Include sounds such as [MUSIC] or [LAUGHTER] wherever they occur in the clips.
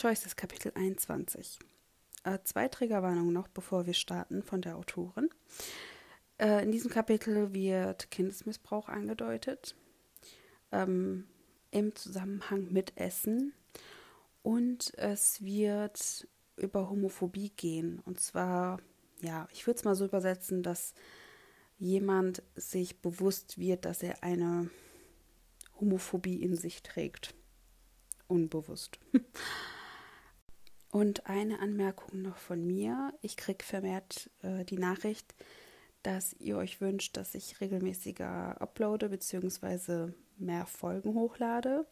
Choices Kapitel 21. Äh, zwei Triggerwarnungen noch, bevor wir starten von der Autorin. Äh, in diesem Kapitel wird Kindesmissbrauch angedeutet ähm, im Zusammenhang mit Essen und es wird über Homophobie gehen. Und zwar, ja, ich würde es mal so übersetzen, dass jemand sich bewusst wird, dass er eine Homophobie in sich trägt. Unbewusst. [LAUGHS] Und eine Anmerkung noch von mir. Ich kriege vermehrt äh, die Nachricht, dass ihr euch wünscht, dass ich regelmäßiger uploade bzw. mehr Folgen hochlade.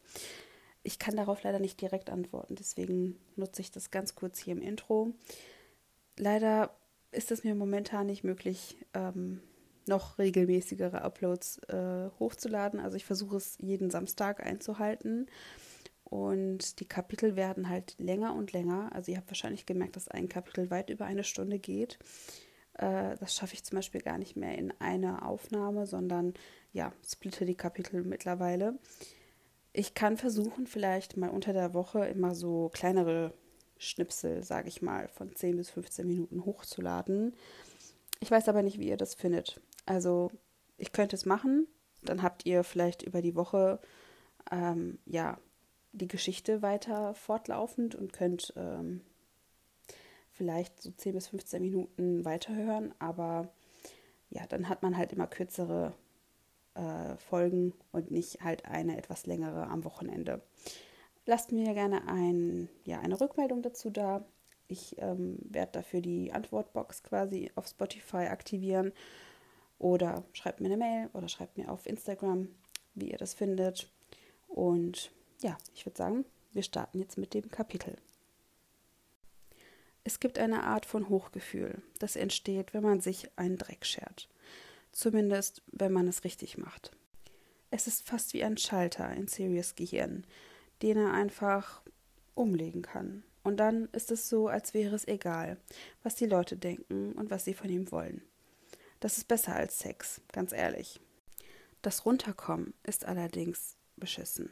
Ich kann darauf leider nicht direkt antworten, deswegen nutze ich das ganz kurz hier im Intro. Leider ist es mir momentan nicht möglich, ähm, noch regelmäßigere Uploads äh, hochzuladen. Also ich versuche es jeden Samstag einzuhalten. Und die Kapitel werden halt länger und länger. Also ihr habt wahrscheinlich gemerkt, dass ein Kapitel weit über eine Stunde geht. Äh, das schaffe ich zum Beispiel gar nicht mehr in einer Aufnahme, sondern ja, splitte die Kapitel mittlerweile. Ich kann versuchen, vielleicht mal unter der Woche immer so kleinere Schnipsel, sage ich mal, von 10 bis 15 Minuten hochzuladen. Ich weiß aber nicht, wie ihr das findet. Also ich könnte es machen, dann habt ihr vielleicht über die Woche ähm, ja die Geschichte weiter fortlaufend und könnt ähm, vielleicht so 10 bis 15 Minuten weiterhören, aber ja, dann hat man halt immer kürzere äh, Folgen und nicht halt eine etwas längere am Wochenende. Lasst mir gerne ein, ja, eine Rückmeldung dazu da. Ich ähm, werde dafür die Antwortbox quasi auf Spotify aktivieren oder schreibt mir eine Mail oder schreibt mir auf Instagram, wie ihr das findet. Und ja, ich würde sagen, wir starten jetzt mit dem Kapitel. Es gibt eine Art von Hochgefühl, das entsteht, wenn man sich einen Dreck schert. Zumindest, wenn man es richtig macht. Es ist fast wie ein Schalter in Sirius Gehirn, den er einfach umlegen kann. Und dann ist es so, als wäre es egal, was die Leute denken und was sie von ihm wollen. Das ist besser als Sex, ganz ehrlich. Das Runterkommen ist allerdings beschissen.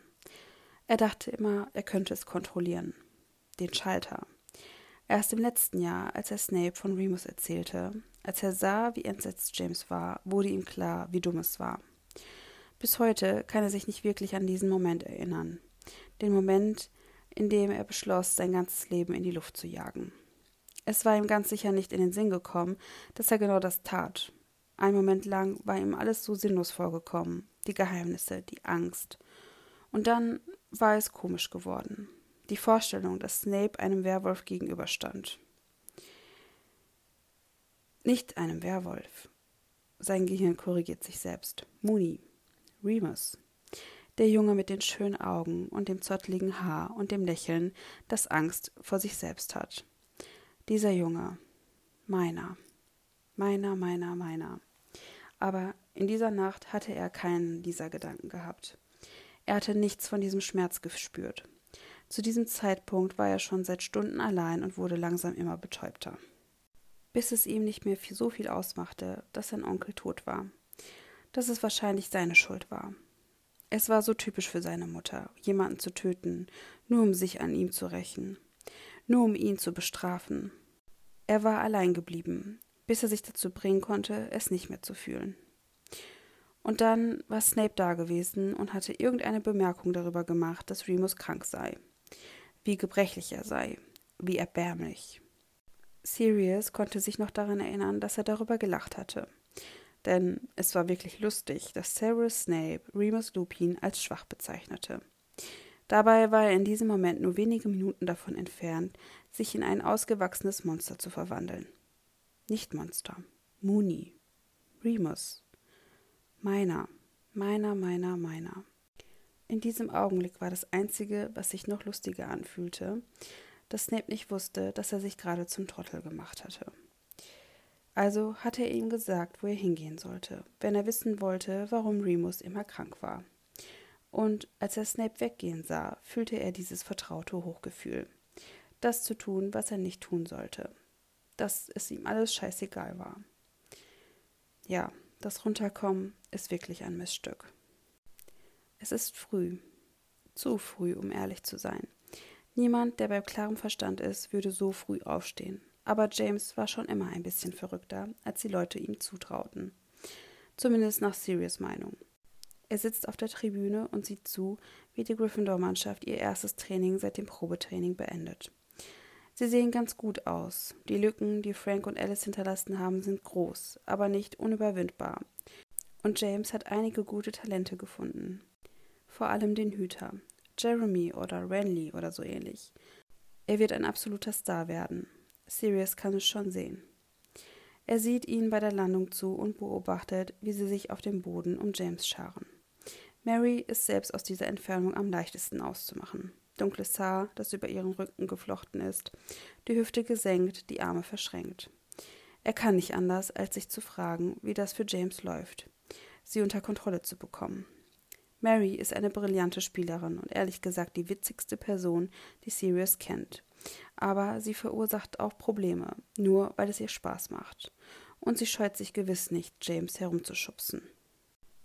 Er dachte immer, er könnte es kontrollieren. Den Schalter. Erst im letzten Jahr, als er Snape von Remus erzählte, als er sah, wie entsetzt James war, wurde ihm klar, wie dumm es war. Bis heute kann er sich nicht wirklich an diesen Moment erinnern. Den Moment, in dem er beschloss, sein ganzes Leben in die Luft zu jagen. Es war ihm ganz sicher nicht in den Sinn gekommen, dass er genau das tat. Ein Moment lang war ihm alles so sinnlos vorgekommen, die Geheimnisse, die Angst. Und dann war es komisch geworden. Die Vorstellung, dass Snape einem Werwolf gegenüberstand. Nicht einem Werwolf. Sein Gehirn korrigiert sich selbst. Mooney. Remus. Der Junge mit den schönen Augen und dem zottligen Haar und dem Lächeln, das Angst vor sich selbst hat. Dieser Junge. Meiner. Meiner, meiner, meiner. Aber in dieser Nacht hatte er keinen dieser Gedanken gehabt. Er hatte nichts von diesem Schmerz gespürt. Zu diesem Zeitpunkt war er schon seit Stunden allein und wurde langsam immer betäubter. Bis es ihm nicht mehr so viel ausmachte, dass sein Onkel tot war. Dass es wahrscheinlich seine Schuld war. Es war so typisch für seine Mutter, jemanden zu töten, nur um sich an ihm zu rächen, nur um ihn zu bestrafen. Er war allein geblieben, bis er sich dazu bringen konnte, es nicht mehr zu fühlen. Und dann war Snape da gewesen und hatte irgendeine Bemerkung darüber gemacht, dass Remus krank sei, wie gebrechlich er sei, wie erbärmlich. Sirius konnte sich noch daran erinnern, dass er darüber gelacht hatte. Denn es war wirklich lustig, dass Severus Snape Remus Lupin als schwach bezeichnete. Dabei war er in diesem Moment nur wenige Minuten davon entfernt, sich in ein ausgewachsenes Monster zu verwandeln. Nicht Monster. Mooney. Remus. Meiner. Meiner, meiner, meiner. In diesem Augenblick war das Einzige, was sich noch lustiger anfühlte, dass Snape nicht wusste, dass er sich gerade zum Trottel gemacht hatte. Also hatte er ihm gesagt, wo er hingehen sollte, wenn er wissen wollte, warum Remus immer krank war. Und als er Snape weggehen sah, fühlte er dieses vertraute Hochgefühl, das zu tun, was er nicht tun sollte, dass es ihm alles scheißegal war. Ja, das Runterkommen ist wirklich ein Missstück. Es ist früh, zu früh, um ehrlich zu sein. Niemand, der bei klarem Verstand ist, würde so früh aufstehen. Aber James war schon immer ein bisschen verrückter, als die Leute ihm zutrauten. Zumindest nach Sirius Meinung. Er sitzt auf der Tribüne und sieht zu, wie die Gryffindor-Mannschaft ihr erstes Training seit dem Probetraining beendet. Sie sehen ganz gut aus. Die Lücken, die Frank und Alice hinterlassen haben, sind groß, aber nicht unüberwindbar. Und James hat einige gute Talente gefunden. Vor allem den Hüter. Jeremy oder Renly oder so ähnlich. Er wird ein absoluter Star werden. Sirius kann es schon sehen. Er sieht ihnen bei der Landung zu und beobachtet, wie sie sich auf dem Boden um James scharen. Mary ist selbst aus dieser Entfernung am leichtesten auszumachen dunkles Haar, das über ihren Rücken geflochten ist, die Hüfte gesenkt, die Arme verschränkt. Er kann nicht anders, als sich zu fragen, wie das für James läuft, sie unter Kontrolle zu bekommen. Mary ist eine brillante Spielerin und ehrlich gesagt die witzigste Person, die Sirius kennt. Aber sie verursacht auch Probleme, nur weil es ihr Spaß macht. Und sie scheut sich gewiss nicht, James herumzuschubsen.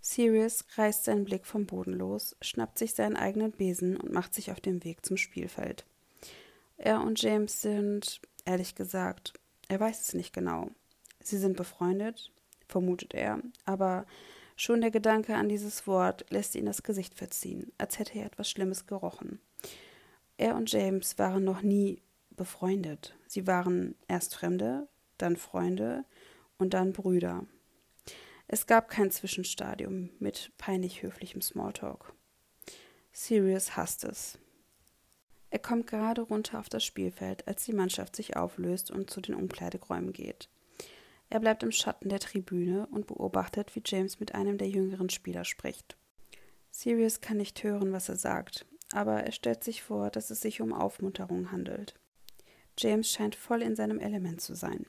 Sirius reißt seinen Blick vom Boden los, schnappt sich seinen eigenen Besen und macht sich auf den Weg zum Spielfeld. Er und James sind, ehrlich gesagt, er weiß es nicht genau. Sie sind befreundet, vermutet er, aber schon der Gedanke an dieses Wort lässt ihn das Gesicht verziehen, als hätte er etwas Schlimmes gerochen. Er und James waren noch nie befreundet. Sie waren erst Fremde, dann Freunde und dann Brüder. Es gab kein Zwischenstadium mit peinlich höflichem Smalltalk. Sirius hasst es. Er kommt gerade runter auf das Spielfeld, als die Mannschaft sich auflöst und zu den Umkleideräumen geht. Er bleibt im Schatten der Tribüne und beobachtet, wie James mit einem der jüngeren Spieler spricht. Sirius kann nicht hören, was er sagt, aber er stellt sich vor, dass es sich um Aufmunterung handelt. James scheint voll in seinem Element zu sein.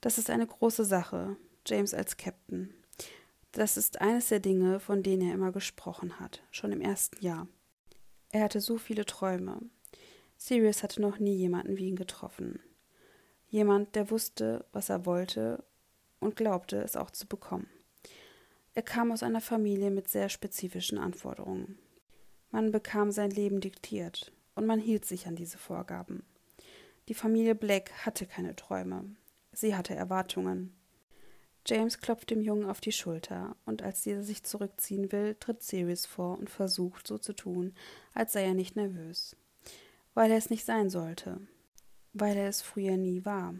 Das ist eine große Sache, James als Captain. Das ist eines der Dinge, von denen er immer gesprochen hat, schon im ersten Jahr. Er hatte so viele Träume. Sirius hatte noch nie jemanden wie ihn getroffen. Jemand, der wusste, was er wollte und glaubte, es auch zu bekommen. Er kam aus einer Familie mit sehr spezifischen Anforderungen. Man bekam sein Leben diktiert und man hielt sich an diese Vorgaben. Die Familie Black hatte keine Träume. Sie hatte Erwartungen. James klopft dem Jungen auf die Schulter, und als dieser sich zurückziehen will, tritt Sirius vor und versucht, so zu tun, als sei er nicht nervös. Weil er es nicht sein sollte. Weil er es früher nie war.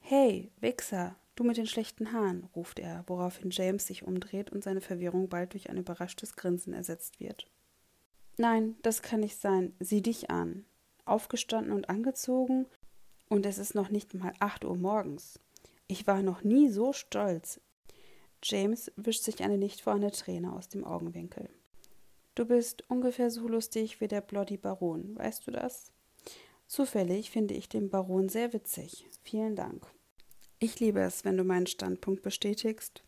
Hey, Wichser, du mit den schlechten Haaren, ruft er, woraufhin James sich umdreht und seine Verwirrung bald durch ein überraschtes Grinsen ersetzt wird. Nein, das kann nicht sein. Sieh dich an. Aufgestanden und angezogen, und es ist noch nicht mal acht Uhr morgens. Ich war noch nie so stolz. James wischt sich eine nicht vorhandene Träne aus dem Augenwinkel. Du bist ungefähr so lustig wie der Bloody Baron, weißt du das? Zufällig finde ich den Baron sehr witzig. Vielen Dank. Ich liebe es, wenn du meinen Standpunkt bestätigst.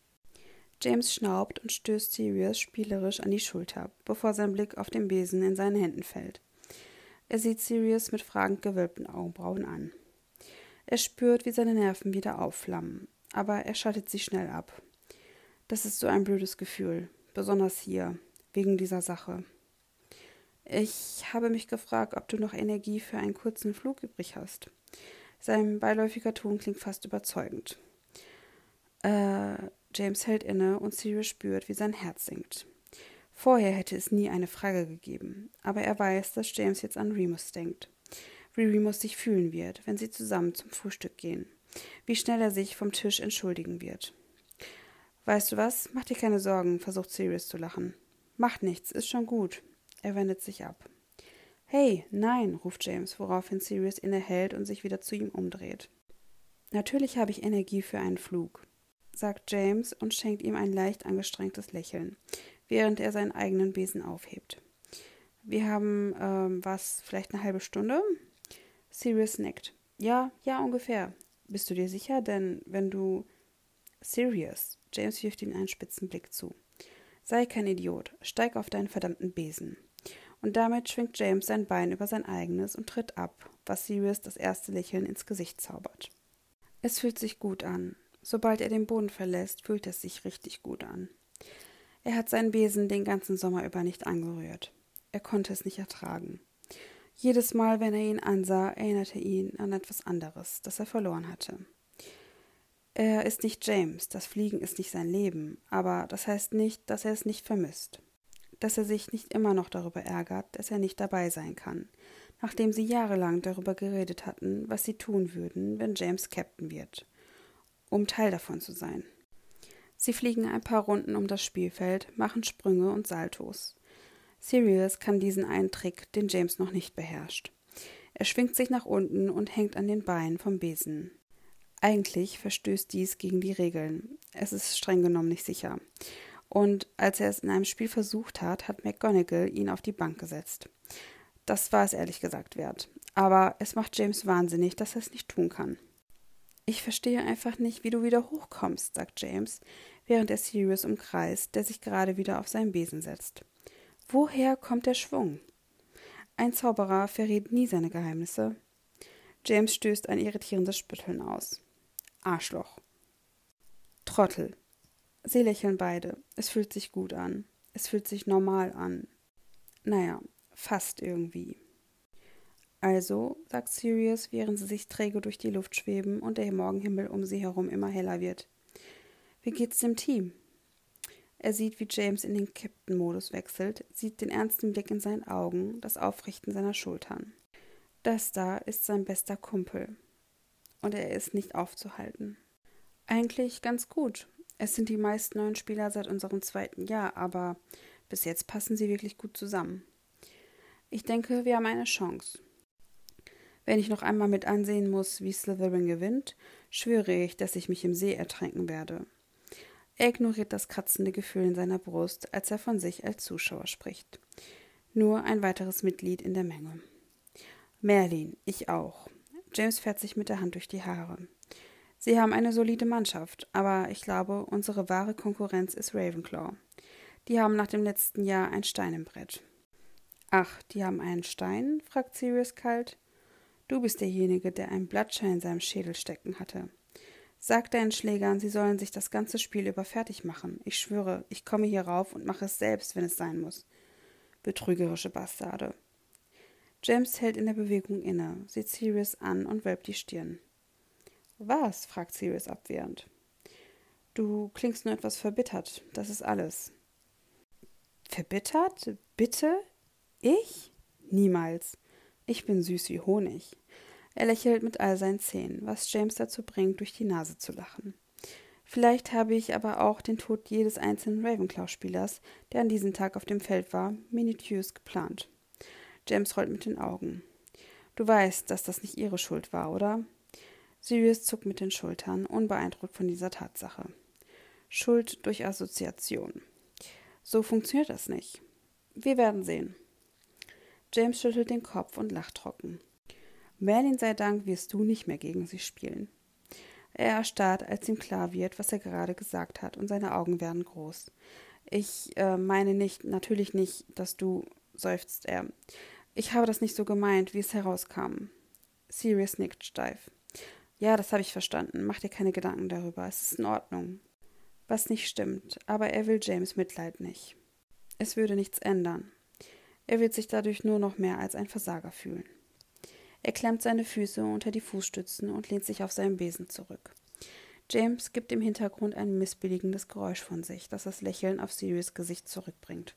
James schnaubt und stößt Sirius spielerisch an die Schulter, bevor sein Blick auf den Besen in seinen Händen fällt. Er sieht Sirius mit fragend gewölbten Augenbrauen an. Er spürt, wie seine Nerven wieder aufflammen, aber er schaltet sie schnell ab. Das ist so ein blödes Gefühl, besonders hier, wegen dieser Sache. Ich habe mich gefragt, ob du noch Energie für einen kurzen Flug übrig hast. Sein beiläufiger Ton klingt fast überzeugend. Äh, James hält inne und Sirius spürt, wie sein Herz sinkt. Vorher hätte es nie eine Frage gegeben, aber er weiß, dass James jetzt an Remus denkt wie Remus sich fühlen wird, wenn sie zusammen zum Frühstück gehen, wie schnell er sich vom Tisch entschuldigen wird. Weißt du was? Mach dir keine Sorgen, versucht Sirius zu lachen. Macht nichts, ist schon gut. Er wendet sich ab. Hey, nein, ruft James, woraufhin Sirius innehält und sich wieder zu ihm umdreht. Natürlich habe ich Energie für einen Flug, sagt James und schenkt ihm ein leicht angestrengtes Lächeln, während er seinen eigenen Besen aufhebt. Wir haben, ähm, was, vielleicht eine halbe Stunde? Sirius nickt. Ja, ja, ungefähr. Bist du dir sicher? Denn wenn du. Sirius. James wirft ihm einen spitzen Blick zu. Sei kein Idiot. Steig auf deinen verdammten Besen. Und damit schwingt James sein Bein über sein eigenes und tritt ab, was Sirius das erste Lächeln ins Gesicht zaubert. Es fühlt sich gut an. Sobald er den Boden verlässt, fühlt es sich richtig gut an. Er hat seinen Besen den ganzen Sommer über nicht angerührt. Er konnte es nicht ertragen. Jedes Mal, wenn er ihn ansah, erinnerte ihn an etwas anderes, das er verloren hatte. Er ist nicht James, das Fliegen ist nicht sein Leben, aber das heißt nicht, dass er es nicht vermisst. Dass er sich nicht immer noch darüber ärgert, dass er nicht dabei sein kann, nachdem sie jahrelang darüber geredet hatten, was sie tun würden, wenn James Captain wird, um Teil davon zu sein. Sie fliegen ein paar Runden um das Spielfeld, machen Sprünge und Saltos. Sirius kann diesen einen Trick, den James noch nicht beherrscht. Er schwingt sich nach unten und hängt an den Beinen vom Besen. Eigentlich verstößt dies gegen die Regeln. Es ist streng genommen nicht sicher. Und als er es in einem Spiel versucht hat, hat McGonagall ihn auf die Bank gesetzt. Das war es ehrlich gesagt wert. Aber es macht James wahnsinnig, dass er es nicht tun kann. Ich verstehe einfach nicht, wie du wieder hochkommst, sagt James, während er Sirius umkreist, der sich gerade wieder auf seinen Besen setzt. Woher kommt der Schwung? Ein Zauberer verrät nie seine Geheimnisse. James stößt ein irritierendes Spütteln aus. Arschloch. Trottel. Sie lächeln beide. Es fühlt sich gut an. Es fühlt sich normal an. Naja, fast irgendwie. Also, sagt Sirius, während sie sich träge durch die Luft schweben und der Morgenhimmel um sie herum immer heller wird. Wie geht's dem Team? Er sieht, wie James in den Captain-Modus wechselt, sieht den ernsten Blick in seinen Augen, das Aufrichten seiner Schultern. Das da ist sein bester Kumpel und er ist nicht aufzuhalten. Eigentlich ganz gut. Es sind die meisten neuen Spieler seit unserem zweiten Jahr, aber bis jetzt passen sie wirklich gut zusammen. Ich denke, wir haben eine Chance. Wenn ich noch einmal mit ansehen muss, wie Slytherin gewinnt, schwöre ich, dass ich mich im See ertränken werde. Er ignoriert das kratzende Gefühl in seiner Brust, als er von sich als Zuschauer spricht. Nur ein weiteres Mitglied in der Menge. Merlin, ich auch. James fährt sich mit der Hand durch die Haare. Sie haben eine solide Mannschaft, aber ich glaube, unsere wahre Konkurrenz ist Ravenclaw. Die haben nach dem letzten Jahr ein Stein im Brett. Ach, die haben einen Stein? fragt Sirius kalt. Du bist derjenige, der einen Blattschein in seinem Schädel stecken hatte. Sag deinen Schlägern, sie sollen sich das ganze Spiel über fertig machen. Ich schwöre, ich komme hier rauf und mache es selbst, wenn es sein muss. Betrügerische Bastarde. James hält in der Bewegung inne, sieht Sirius an und wölbt die Stirn. Was? fragt Sirius abwehrend. Du klingst nur etwas verbittert, das ist alles. Verbittert? Bitte? Ich? Niemals. Ich bin süß wie Honig. Er lächelt mit all seinen Zähnen, was James dazu bringt, durch die Nase zu lachen. Vielleicht habe ich aber auch den Tod jedes einzelnen Ravenclaw-Spielers, der an diesem Tag auf dem Feld war, minutiös geplant. James rollt mit den Augen. Du weißt, dass das nicht ihre Schuld war, oder? Sirius zuckt mit den Schultern, unbeeindruckt von dieser Tatsache. Schuld durch Assoziation. So funktioniert das nicht. Wir werden sehen. James schüttelt den Kopf und lacht trocken. Merlin sei Dank wirst du nicht mehr gegen sie spielen. Er erstarrt, als ihm klar wird, was er gerade gesagt hat, und seine Augen werden groß. Ich äh, meine nicht, natürlich nicht, dass du, seufzt er. Ich habe das nicht so gemeint, wie es herauskam. Sirius nickt steif. Ja, das habe ich verstanden. Mach dir keine Gedanken darüber. Es ist in Ordnung. Was nicht stimmt, aber er will James Mitleid nicht. Es würde nichts ändern. Er wird sich dadurch nur noch mehr als ein Versager fühlen. Er klemmt seine Füße unter die Fußstützen und lehnt sich auf seinen Besen zurück. James gibt im Hintergrund ein missbilligendes Geräusch von sich, das das Lächeln auf Sirius Gesicht zurückbringt.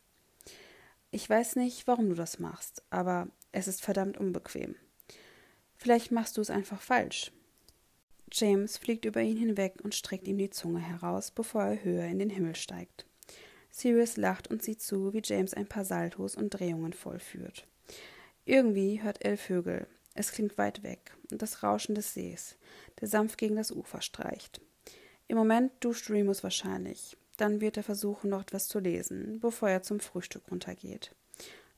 Ich weiß nicht, warum du das machst, aber es ist verdammt unbequem. Vielleicht machst du es einfach falsch. James fliegt über ihn hinweg und streckt ihm die Zunge heraus, bevor er höher in den Himmel steigt. Sirius lacht und sieht zu, wie James ein paar Saltos und Drehungen vollführt. Irgendwie hört Elle Vögel. Es klingt weit weg und das Rauschen des Sees, der sanft gegen das Ufer streicht. Im Moment duscht Remus wahrscheinlich. Dann wird er versuchen, noch etwas zu lesen, bevor er zum Frühstück runtergeht.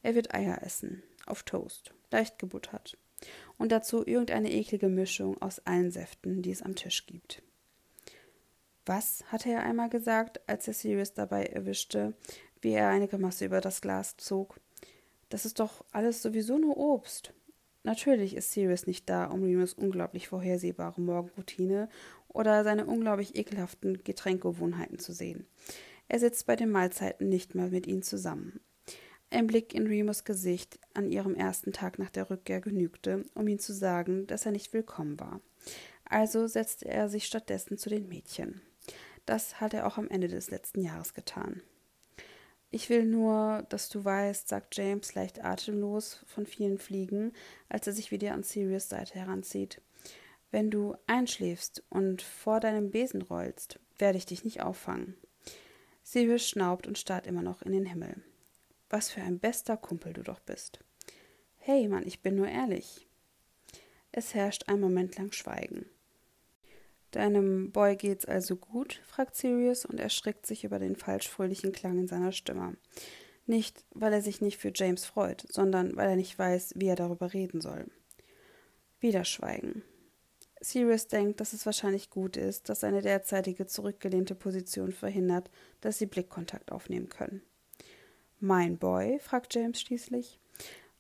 Er wird Eier essen, auf Toast, leicht gebuttert. Und dazu irgendeine eklige Mischung aus allen Säften, die es am Tisch gibt. Was, hatte er einmal gesagt, als er Sirius dabei erwischte, wie er eine Grimasse über das Glas zog. Das ist doch alles sowieso nur Obst. Natürlich ist Sirius nicht da, um Remus unglaublich vorhersehbare Morgenroutine oder seine unglaublich ekelhaften Getränkgewohnheiten zu sehen. Er sitzt bei den Mahlzeiten nicht mehr mit ihnen zusammen. Ein Blick in Remus Gesicht an ihrem ersten Tag nach der Rückkehr genügte, um ihm zu sagen, dass er nicht willkommen war. Also setzte er sich stattdessen zu den Mädchen. Das hat er auch am Ende des letzten Jahres getan. Ich will nur, dass du weißt, sagt James leicht atemlos von vielen Fliegen, als er sich wieder an Sirius Seite heranzieht. Wenn du einschläfst und vor deinem Besen rollst, werde ich dich nicht auffangen. Sirius schnaubt und starrt immer noch in den Himmel. Was für ein bester Kumpel du doch bist. Hey, Mann, ich bin nur ehrlich. Es herrscht ein Moment lang Schweigen. Deinem Boy geht's also gut? fragt Sirius und erschrickt sich über den falsch fröhlichen Klang in seiner Stimme. Nicht, weil er sich nicht für James freut, sondern weil er nicht weiß, wie er darüber reden soll. Wieder Schweigen. Sirius denkt, dass es wahrscheinlich gut ist, dass seine derzeitige zurückgelehnte Position verhindert, dass sie Blickkontakt aufnehmen können. Mein Boy? fragt James schließlich.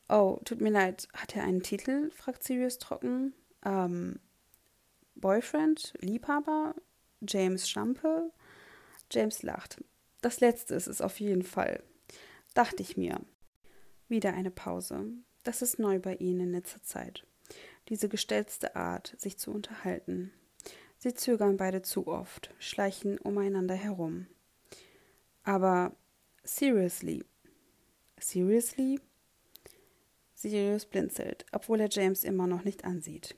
Oh, tut mir leid, hat er einen Titel? fragt Sirius trocken. Ähm, Boyfriend, Liebhaber, James Schampe. James lacht. Das letzte ist es auf jeden Fall. Dachte ich mir. Wieder eine Pause. Das ist neu bei ihnen in letzter Zeit. Diese gestelzte Art, sich zu unterhalten. Sie zögern beide zu oft, schleichen umeinander herum. Aber seriously. Seriously? Sirius blinzelt, obwohl er James immer noch nicht ansieht.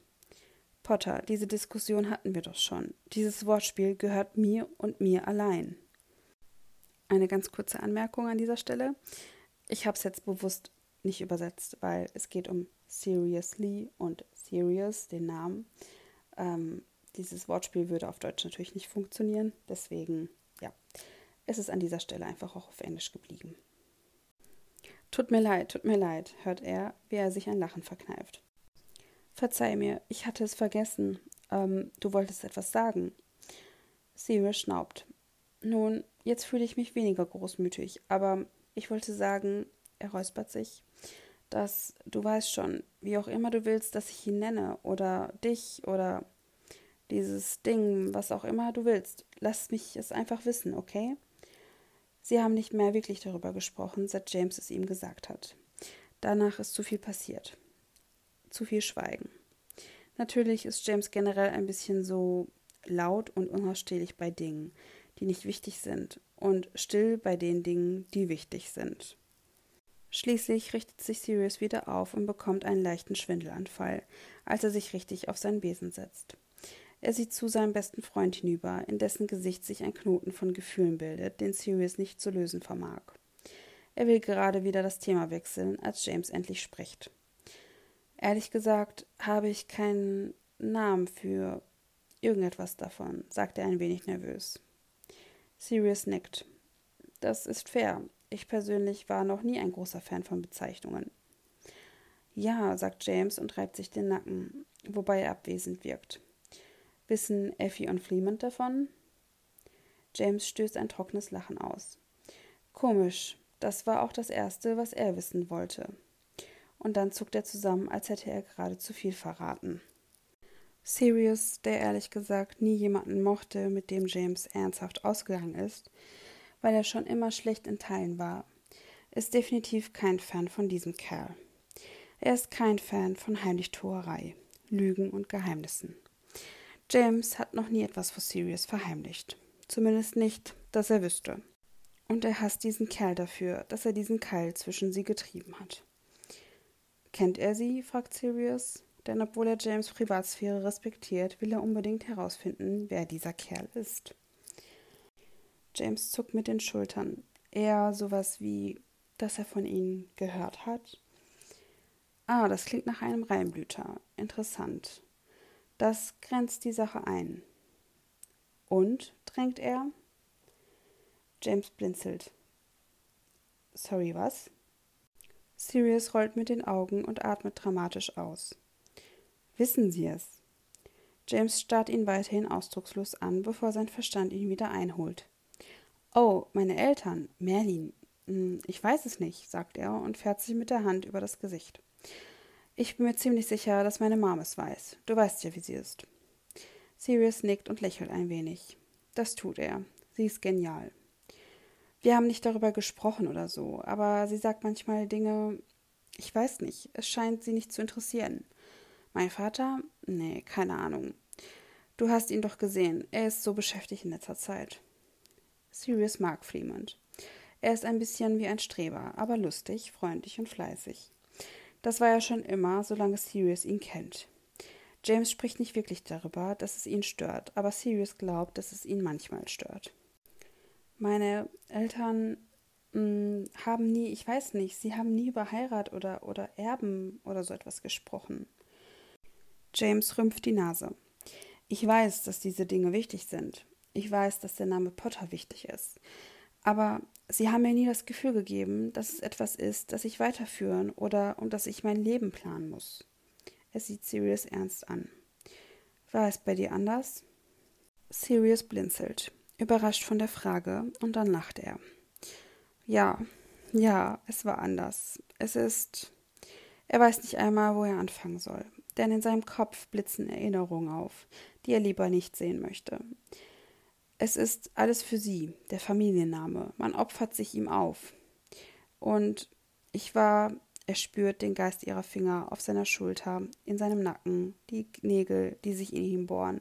Potter, diese Diskussion hatten wir doch schon. Dieses Wortspiel gehört mir und mir allein. Eine ganz kurze Anmerkung an dieser Stelle. Ich habe es jetzt bewusst nicht übersetzt, weil es geht um seriously und serious, den Namen. Ähm, dieses Wortspiel würde auf Deutsch natürlich nicht funktionieren. Deswegen, ja, es ist an dieser Stelle einfach auch auf Englisch geblieben. Tut mir leid, tut mir leid, hört er, wie er sich ein Lachen verkneift. Verzeih mir, ich hatte es vergessen. Ähm, du wolltest etwas sagen. Sirius schnaubt. Nun, jetzt fühle ich mich weniger großmütig, aber ich wollte sagen, er räuspert sich, dass du weißt schon, wie auch immer du willst, dass ich ihn nenne, oder dich, oder dieses Ding, was auch immer du willst. Lass mich es einfach wissen, okay? Sie haben nicht mehr wirklich darüber gesprochen, seit James es ihm gesagt hat. Danach ist zu viel passiert zu viel Schweigen. Natürlich ist James generell ein bisschen so laut und unausstehlich bei Dingen, die nicht wichtig sind, und still bei den Dingen, die wichtig sind. Schließlich richtet sich Sirius wieder auf und bekommt einen leichten Schwindelanfall, als er sich richtig auf seinen Besen setzt. Er sieht zu seinem besten Freund hinüber, in dessen Gesicht sich ein Knoten von Gefühlen bildet, den Sirius nicht zu lösen vermag. Er will gerade wieder das Thema wechseln, als James endlich spricht. Ehrlich gesagt habe ich keinen Namen für irgendetwas davon, sagte er ein wenig nervös. Sirius nickt. Das ist fair. Ich persönlich war noch nie ein großer Fan von Bezeichnungen. Ja, sagt James und reibt sich den Nacken, wobei er abwesend wirkt. Wissen Effie und Fleemont davon? James stößt ein trockenes Lachen aus. Komisch, das war auch das Erste, was er wissen wollte und dann zuckt er zusammen, als hätte er gerade zu viel verraten. Sirius, der ehrlich gesagt nie jemanden mochte, mit dem James ernsthaft ausgegangen ist, weil er schon immer schlecht in Teilen war, ist definitiv kein Fan von diesem Kerl. Er ist kein Fan von Heimlichtuerei, Lügen und Geheimnissen. James hat noch nie etwas vor Sirius verheimlicht. Zumindest nicht, dass er wüsste. Und er hasst diesen Kerl dafür, dass er diesen Keil zwischen sie getrieben hat. Kennt er sie? fragt Sirius. Denn obwohl er James Privatsphäre respektiert, will er unbedingt herausfinden, wer dieser Kerl ist. James zuckt mit den Schultern. Eher sowas wie, dass er von ihnen gehört hat. Ah, das klingt nach einem Reimblüter. Interessant. Das grenzt die Sache ein. Und? drängt er. James blinzelt. Sorry, was? Sirius rollt mit den Augen und atmet dramatisch aus. Wissen Sie es? James starrt ihn weiterhin ausdruckslos an, bevor sein Verstand ihn wieder einholt. Oh, meine Eltern, Merlin. Hm, ich weiß es nicht, sagt er und fährt sich mit der Hand über das Gesicht. Ich bin mir ziemlich sicher, dass meine Mom es weiß. Du weißt ja, wie sie ist. Sirius nickt und lächelt ein wenig. Das tut er. Sie ist genial. Wir haben nicht darüber gesprochen oder so, aber sie sagt manchmal Dinge, ich weiß nicht, es scheint sie nicht zu interessieren. Mein Vater? Nee, keine Ahnung. Du hast ihn doch gesehen, er ist so beschäftigt in letzter Zeit. Sirius mag Fremont. Er ist ein bisschen wie ein Streber, aber lustig, freundlich und fleißig. Das war er schon immer, solange Sirius ihn kennt. James spricht nicht wirklich darüber, dass es ihn stört, aber Sirius glaubt, dass es ihn manchmal stört. Meine Eltern mh, hm, haben nie, ich weiß nicht, sie haben nie über Heirat oder, oder Erben oder so etwas gesprochen. James rümpft die Nase. Ich weiß, dass diese Dinge wichtig sind. Ich weiß, dass der Name Potter wichtig ist. Aber sie haben mir nie das Gefühl gegeben, dass es etwas ist, das ich weiterführen oder um das ich mein Leben planen muss. Er sieht Sirius ernst an. War es bei dir anders? Sirius blinzelt, überrascht von der Frage, und dann lacht er. Ja, ja, es war anders. Es ist. Er weiß nicht einmal, wo er anfangen soll, denn in seinem Kopf blitzen Erinnerungen auf, die er lieber nicht sehen möchte. Es ist alles für sie, der Familienname. Man opfert sich ihm auf. Und ich war, er spürt den Geist ihrer Finger auf seiner Schulter, in seinem Nacken, die Nägel, die sich in ihm bohren.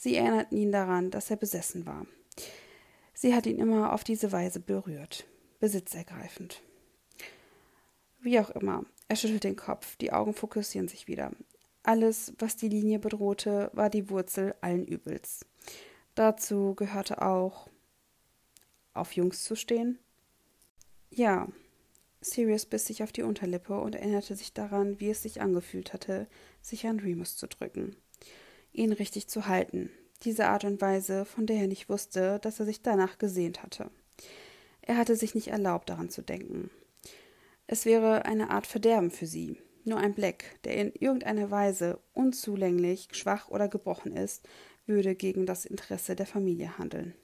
Sie erinnerten ihn daran, dass er besessen war. Sie hat ihn immer auf diese Weise berührt, besitzergreifend. Wie auch immer, er schüttelt den Kopf, die Augen fokussieren sich wieder. Alles, was die Linie bedrohte, war die Wurzel allen Übels. Dazu gehörte auch, auf Jungs zu stehen. Ja, Sirius biss sich auf die Unterlippe und erinnerte sich daran, wie es sich angefühlt hatte, sich an Remus zu drücken. Ihn richtig zu halten. Diese Art und Weise, von der er nicht wusste, dass er sich danach gesehnt hatte. Er hatte sich nicht erlaubt, daran zu denken. Es wäre eine Art Verderben für sie. Nur ein Blick, der in irgendeiner Weise unzulänglich, schwach oder gebrochen ist, würde gegen das Interesse der Familie handeln.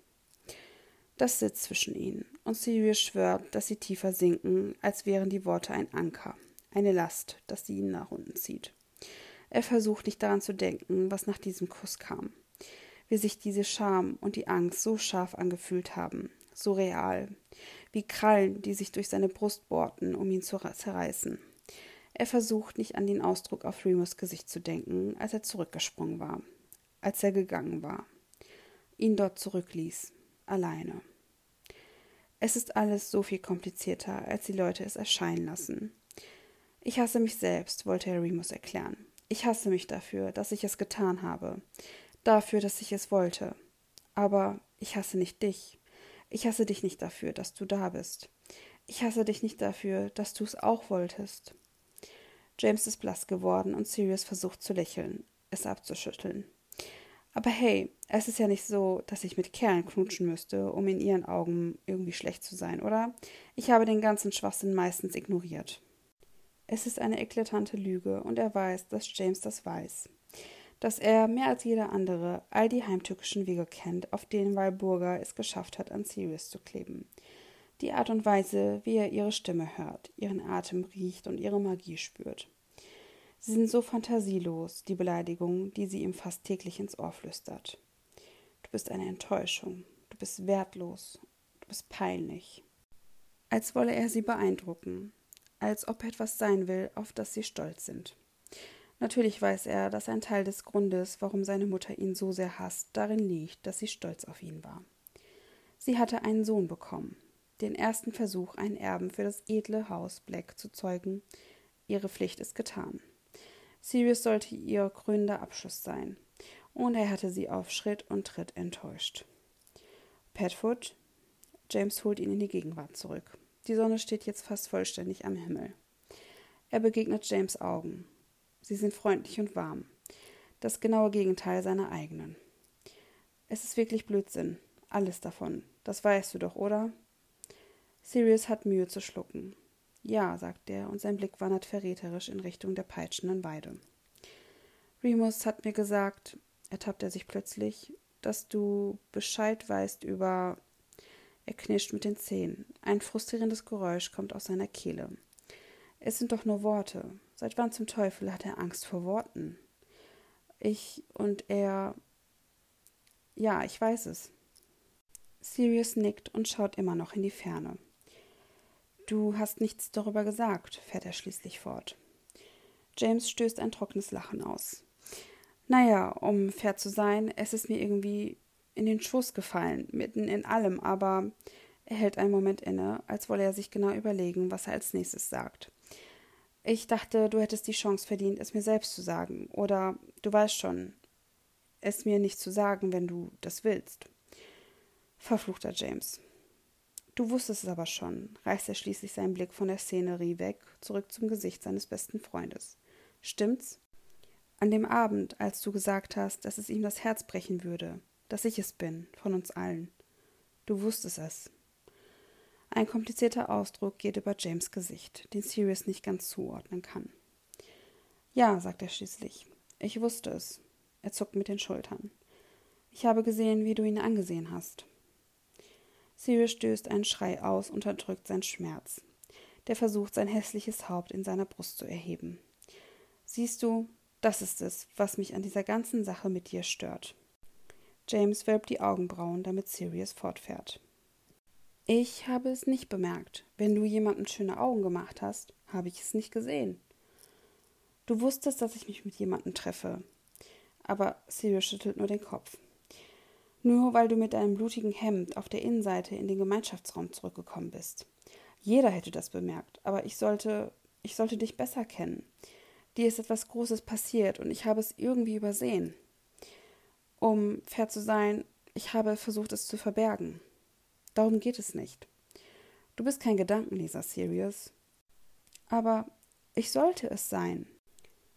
Das sitzt zwischen ihnen, und Sirius schwört, dass sie tiefer sinken, als wären die Worte ein Anker, eine Last, das sie ihn nach unten zieht. Er versucht nicht daran zu denken, was nach diesem Kuss kam, wie sich diese Scham und die Angst so scharf angefühlt haben, so real, wie Krallen, die sich durch seine Brust bohrten, um ihn zu zerreißen. Er versucht nicht an den Ausdruck auf Remus Gesicht zu denken, als er zurückgesprungen war, als er gegangen war, ihn dort zurückließ, alleine. Es ist alles so viel komplizierter, als die Leute es erscheinen lassen. Ich hasse mich selbst, wollte Herr Remus erklären. Ich hasse mich dafür, dass ich es getan habe, dafür, dass ich es wollte. Aber ich hasse nicht dich. Ich hasse dich nicht dafür, dass du da bist. Ich hasse dich nicht dafür, dass du es auch wolltest. James ist blass geworden und Sirius versucht zu lächeln, es abzuschütteln. Aber hey, es ist ja nicht so, dass ich mit Kerlen knutschen müsste, um in ihren Augen irgendwie schlecht zu sein, oder? Ich habe den ganzen Schwachsinn meistens ignoriert. Es ist eine eklatante Lüge und er weiß, dass James das weiß. Dass er mehr als jeder andere all die heimtückischen Wege kennt, auf denen Walburga es geschafft hat, an Sirius zu kleben. Die Art und Weise, wie er ihre Stimme hört, ihren Atem riecht und ihre Magie spürt. Sie sind so fantasielos, die Beleidigung, die sie ihm fast täglich ins Ohr flüstert. Du bist eine Enttäuschung, du bist wertlos, du bist peinlich. Als wolle er sie beeindrucken, als ob er etwas sein will, auf das sie stolz sind. Natürlich weiß er, dass ein Teil des Grundes, warum seine Mutter ihn so sehr hasst, darin liegt, dass sie stolz auf ihn war. Sie hatte einen Sohn bekommen, den ersten Versuch, einen Erben für das edle Haus Black zu zeugen. Ihre Pflicht ist getan. Sirius sollte ihr krönender Abschluss sein, und er hatte sie auf Schritt und Tritt enttäuscht. Padfoot, James holt ihn in die Gegenwart zurück. Die Sonne steht jetzt fast vollständig am Himmel. Er begegnet James Augen. Sie sind freundlich und warm. Das genaue Gegenteil seiner eigenen. Es ist wirklich Blödsinn. Alles davon. Das weißt du doch, oder? Sirius hat Mühe zu schlucken. Ja, sagt er, und sein Blick wandert verräterisch in Richtung der peitschenden Weide. Remus hat mir gesagt, ertappt er sich plötzlich, dass du Bescheid weißt über. Er knirscht mit den Zähnen. Ein frustrierendes Geräusch kommt aus seiner Kehle. Es sind doch nur Worte. Seit wann zum Teufel hat er Angst vor Worten? Ich und er. Ja, ich weiß es. Sirius nickt und schaut immer noch in die Ferne. Du hast nichts darüber gesagt, fährt er schließlich fort. James stößt ein trockenes Lachen aus. Naja, um fair zu sein, es ist mir irgendwie in den Schoß gefallen, mitten in allem, aber er hält einen Moment inne, als wolle er sich genau überlegen, was er als nächstes sagt. Ich dachte, du hättest die Chance verdient, es mir selbst zu sagen. Oder du weißt schon, es mir nicht zu sagen, wenn du das willst. Verfluchter James. Du wusstest es aber schon, reißt er schließlich seinen Blick von der Szenerie weg, zurück zum Gesicht seines besten Freundes. Stimmt's? An dem Abend, als du gesagt hast, dass es ihm das Herz brechen würde, dass ich es bin, von uns allen. Du wusstest es. Ein komplizierter Ausdruck geht über James Gesicht, den Sirius nicht ganz zuordnen kann. Ja, sagt er schließlich. Ich wusste es. Er zuckt mit den Schultern. Ich habe gesehen, wie du ihn angesehen hast. Sirius stößt einen Schrei aus, und unterdrückt seinen Schmerz. Der versucht, sein hässliches Haupt in seiner Brust zu erheben. Siehst du, das ist es, was mich an dieser ganzen Sache mit dir stört. James wölbt die Augenbrauen, damit Sirius fortfährt. Ich habe es nicht bemerkt. Wenn du jemandem schöne Augen gemacht hast, habe ich es nicht gesehen. Du wusstest, dass ich mich mit jemandem treffe. Aber Sirius schüttelt nur den Kopf. Nur weil du mit deinem blutigen Hemd auf der Innenseite in den Gemeinschaftsraum zurückgekommen bist. Jeder hätte das bemerkt, aber ich sollte, ich sollte dich besser kennen. Dir ist etwas Großes passiert und ich habe es irgendwie übersehen. Um fair zu sein, ich habe versucht, es zu verbergen. Darum geht es nicht. Du bist kein Gedankenleser, Sirius. Aber ich sollte es sein.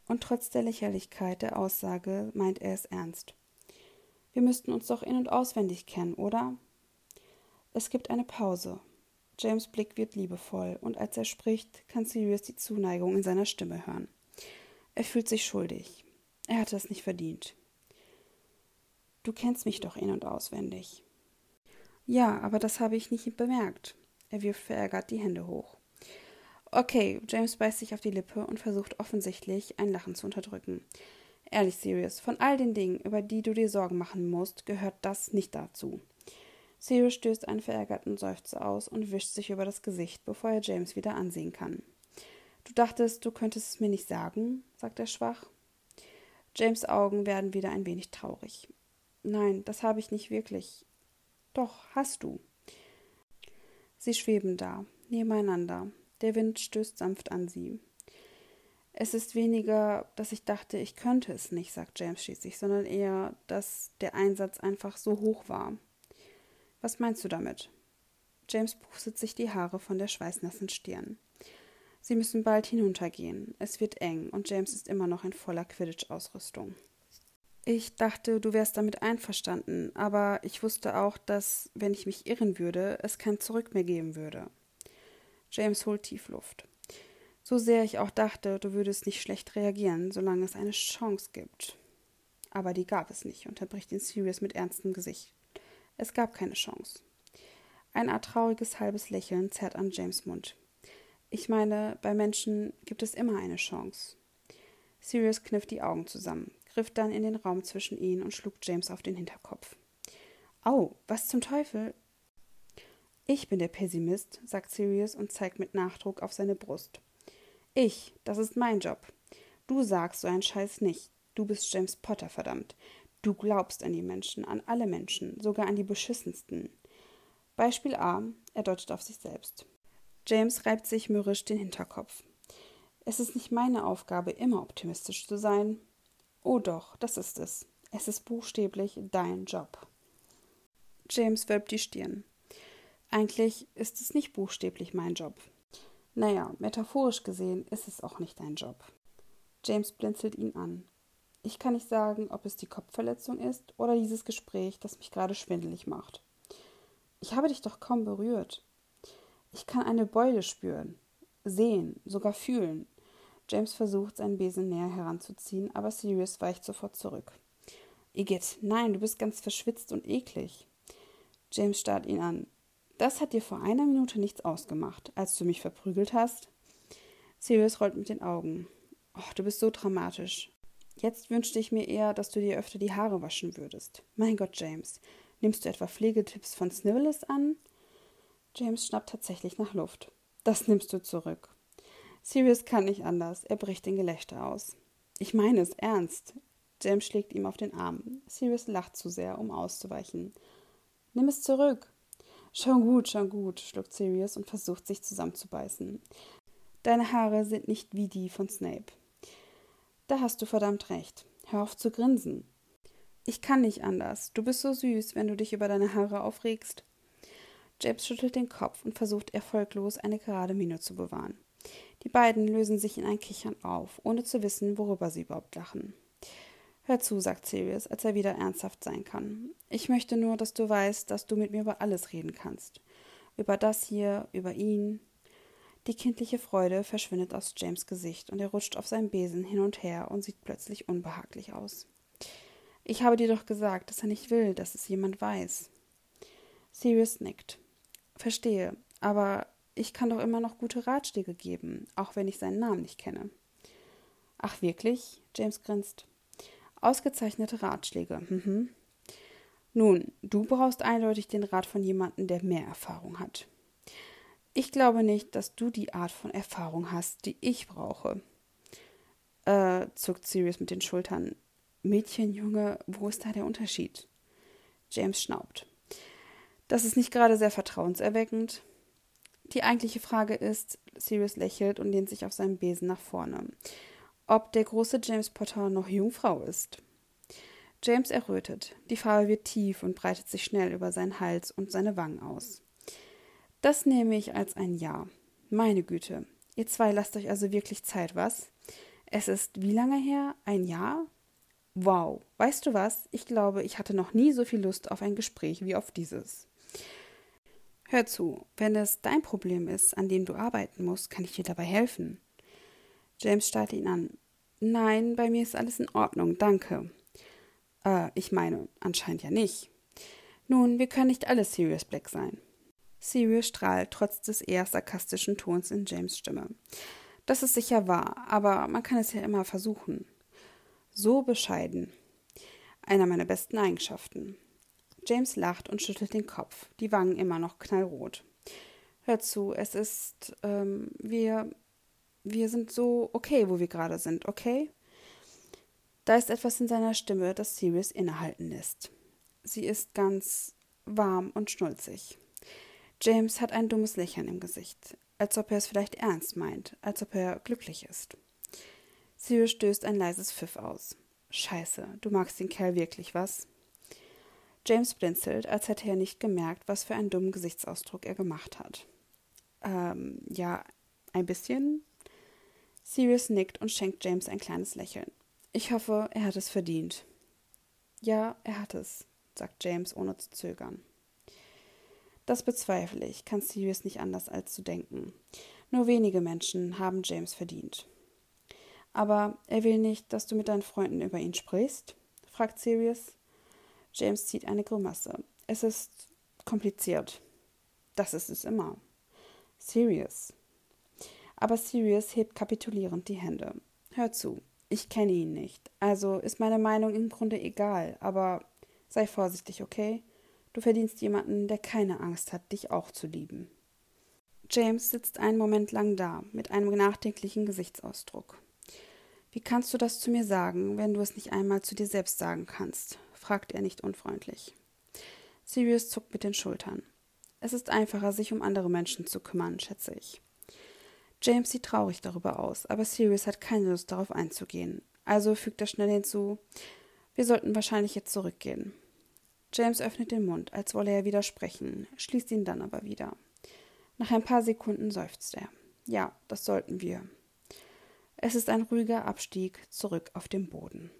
Und trotz der Lächerlichkeit der Aussage meint er es ernst. Wir müssten uns doch in und auswendig kennen, oder? Es gibt eine Pause. James Blick wird liebevoll, und als er spricht, kann Sirius die Zuneigung in seiner Stimme hören. Er fühlt sich schuldig. Er hatte es nicht verdient. Du kennst mich doch in und auswendig. Ja, aber das habe ich nicht bemerkt. Er wirft verärgert die Hände hoch. Okay, James beißt sich auf die Lippe und versucht offensichtlich ein Lachen zu unterdrücken. Ehrlich, Sirius, von all den Dingen, über die du dir Sorgen machen musst, gehört das nicht dazu. Sirius stößt einen verärgerten Seufzer aus und wischt sich über das Gesicht, bevor er James wieder ansehen kann. Du dachtest, du könntest es mir nicht sagen? sagt er schwach. James Augen werden wieder ein wenig traurig. Nein, das habe ich nicht wirklich. Doch, hast du. Sie schweben da, nebeneinander. Der Wind stößt sanft an sie. Es ist weniger, dass ich dachte, ich könnte es nicht, sagt James schließlich, sondern eher, dass der Einsatz einfach so hoch war. Was meinst du damit? James pustet sich die Haare von der schweißnassen Stirn. Sie müssen bald hinuntergehen. Es wird eng und James ist immer noch in voller Quidditch-Ausrüstung. Ich dachte, du wärst damit einverstanden, aber ich wusste auch, dass, wenn ich mich irren würde, es kein Zurück mehr geben würde. James holt tief Luft. So sehr ich auch dachte, du würdest nicht schlecht reagieren, solange es eine Chance gibt. Aber die gab es nicht, unterbricht ihn Sirius mit ernstem Gesicht. Es gab keine Chance. Ein Art trauriges halbes Lächeln zerrt an James Mund. Ich meine, bei Menschen gibt es immer eine Chance. Sirius kniff die Augen zusammen, griff dann in den Raum zwischen ihnen und schlug James auf den Hinterkopf. Au, was zum Teufel? Ich bin der Pessimist, sagt Sirius und zeigt mit Nachdruck auf seine Brust. Ich, das ist mein Job. Du sagst so einen Scheiß nicht. Du bist James Potter, verdammt. Du glaubst an die Menschen, an alle Menschen, sogar an die beschissensten. Beispiel A, er deutet auf sich selbst. James reibt sich mürrisch den Hinterkopf. Es ist nicht meine Aufgabe, immer optimistisch zu sein. Oh doch, das ist es. Es ist buchstäblich dein Job. James wölbt die Stirn. Eigentlich ist es nicht buchstäblich mein Job. Naja, metaphorisch gesehen ist es auch nicht dein Job. James blinzelt ihn an. Ich kann nicht sagen, ob es die Kopfverletzung ist oder dieses Gespräch, das mich gerade schwindelig macht. Ich habe dich doch kaum berührt. Ich kann eine Beule spüren, sehen, sogar fühlen. James versucht, seinen Besen näher heranzuziehen, aber Sirius weicht sofort zurück. Igitt, nein, du bist ganz verschwitzt und eklig. James starrt ihn an. Das hat dir vor einer Minute nichts ausgemacht, als du mich verprügelt hast. Sirius rollt mit den Augen. Oh, du bist so dramatisch. Jetzt wünschte ich mir eher, dass du dir öfter die Haare waschen würdest. Mein Gott, James, Nimmst du etwa Pflegetipps von Snivellus an? James schnappt tatsächlich nach Luft. Das nimmst du zurück. Sirius kann nicht anders. Er bricht in Gelächter aus. Ich meine es ernst. James schlägt ihm auf den Arm. Sirius lacht zu sehr, um auszuweichen. Nimm es zurück. Schon gut, schon gut, schluckt Sirius und versucht sich zusammenzubeißen. Deine Haare sind nicht wie die von Snape. Da hast du verdammt recht. Hör auf zu grinsen. Ich kann nicht anders. Du bist so süß, wenn du dich über deine Haare aufregst. James schüttelt den Kopf und versucht erfolglos eine gerade Miene zu bewahren. Die beiden lösen sich in ein Kichern auf, ohne zu wissen, worüber sie überhaupt lachen. Hör zu, sagt Sirius, als er wieder ernsthaft sein kann. Ich möchte nur, dass du weißt, dass du mit mir über alles reden kannst. Über das hier, über ihn. Die kindliche Freude verschwindet aus James Gesicht und er rutscht auf seinem Besen hin und her und sieht plötzlich unbehaglich aus. Ich habe dir doch gesagt, dass er nicht will, dass es jemand weiß. Sirius nickt. Verstehe, aber ich kann doch immer noch gute Ratschläge geben, auch wenn ich seinen Namen nicht kenne. Ach wirklich? James grinst. Ausgezeichnete Ratschläge. Mhm. Nun, du brauchst eindeutig den Rat von jemandem, der mehr Erfahrung hat. Ich glaube nicht, dass du die Art von Erfahrung hast, die ich brauche. Äh, zuckt Sirius mit den Schultern. Mädchen, Junge, wo ist da der Unterschied? James schnaubt. Das ist nicht gerade sehr vertrauenserweckend. Die eigentliche Frage ist, Sirius lächelt und lehnt sich auf seinem Besen nach vorne, ob der große James Potter noch Jungfrau ist. James errötet. Die Farbe wird tief und breitet sich schnell über seinen Hals und seine Wangen aus. Das nehme ich als ein Ja. Meine Güte. Ihr zwei lasst euch also wirklich Zeit, was? Es ist wie lange her? Ein Jahr? Wow. Weißt du was? Ich glaube, ich hatte noch nie so viel Lust auf ein Gespräch wie auf dieses. Hör zu, wenn es dein Problem ist, an dem du arbeiten musst, kann ich dir dabei helfen. James starrte ihn an. Nein, bei mir ist alles in Ordnung, danke. Äh, ich meine, anscheinend ja nicht. Nun, wir können nicht alle Sirius Black sein. Sirius strahlt trotz des eher sarkastischen Tons in James Stimme. Das ist sicher wahr, aber man kann es ja immer versuchen. So bescheiden. Einer meiner besten Eigenschaften. James lacht und schüttelt den Kopf, die Wangen immer noch knallrot. Hör zu, es ist, ähm, wir, wir sind so okay, wo wir gerade sind, okay? Da ist etwas in seiner Stimme, das Sirius innehalten lässt. Sie ist ganz warm und schnulzig. James hat ein dummes Lächeln im Gesicht, als ob er es vielleicht ernst meint, als ob er glücklich ist. Sirius stößt ein leises Pfiff aus. Scheiße, du magst den Kerl wirklich, was? James blinzelt, als hätte er nicht gemerkt, was für einen dummen Gesichtsausdruck er gemacht hat. Ähm, ja, ein bisschen. Sirius nickt und schenkt James ein kleines Lächeln. Ich hoffe, er hat es verdient. Ja, er hat es, sagt James ohne zu zögern. Das bezweifle ich, kann Sirius nicht anders als zu denken. Nur wenige Menschen haben James verdient. Aber er will nicht, dass du mit deinen Freunden über ihn sprichst? fragt Sirius. James zieht eine Grimasse. Es ist kompliziert. Das ist es immer. Sirius. Aber Sirius hebt kapitulierend die Hände. Hör zu, ich kenne ihn nicht. Also ist meine Meinung im Grunde egal, aber sei vorsichtig, okay? Du verdienst jemanden, der keine Angst hat, dich auch zu lieben. James sitzt einen Moment lang da, mit einem nachdenklichen Gesichtsausdruck. Wie kannst du das zu mir sagen, wenn du es nicht einmal zu dir selbst sagen kannst? Fragt er nicht unfreundlich. Sirius zuckt mit den Schultern. Es ist einfacher, sich um andere Menschen zu kümmern, schätze ich. James sieht traurig darüber aus, aber Sirius hat keine Lust darauf einzugehen. Also fügt er schnell hinzu, wir sollten wahrscheinlich jetzt zurückgehen. James öffnet den Mund, als wolle er widersprechen, schließt ihn dann aber wieder. Nach ein paar Sekunden seufzt er. Ja, das sollten wir. Es ist ein ruhiger Abstieg zurück auf den Boden.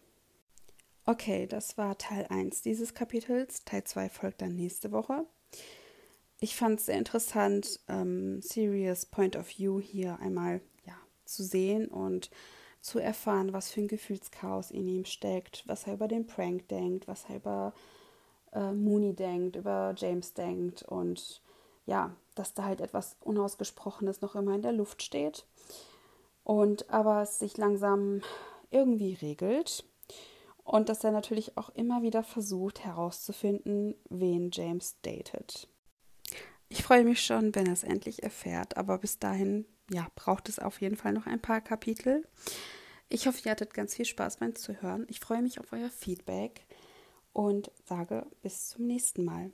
Okay, das war Teil 1 dieses Kapitels. Teil 2 folgt dann nächste Woche. Ich fand es sehr interessant, ähm, Serious Point of View hier einmal ja, zu sehen und zu erfahren, was für ein Gefühlschaos in ihm steckt, was er über den Prank denkt, was er über äh, Mooney denkt, über James denkt und ja, dass da halt etwas Unausgesprochenes noch immer in der Luft steht und aber es sich langsam irgendwie regelt Und dass er natürlich auch immer wieder versucht herauszufinden, wen James datet. Ich freue mich schon, wenn er es endlich erfährt, aber bis dahin, ja, braucht es auf jeden Fall noch ein paar Kapitel. Ich hoffe, ihr hattet ganz viel Spaß beim Zuhören. Ich freue mich auf euer Feedback und sage bis zum nächsten Mal.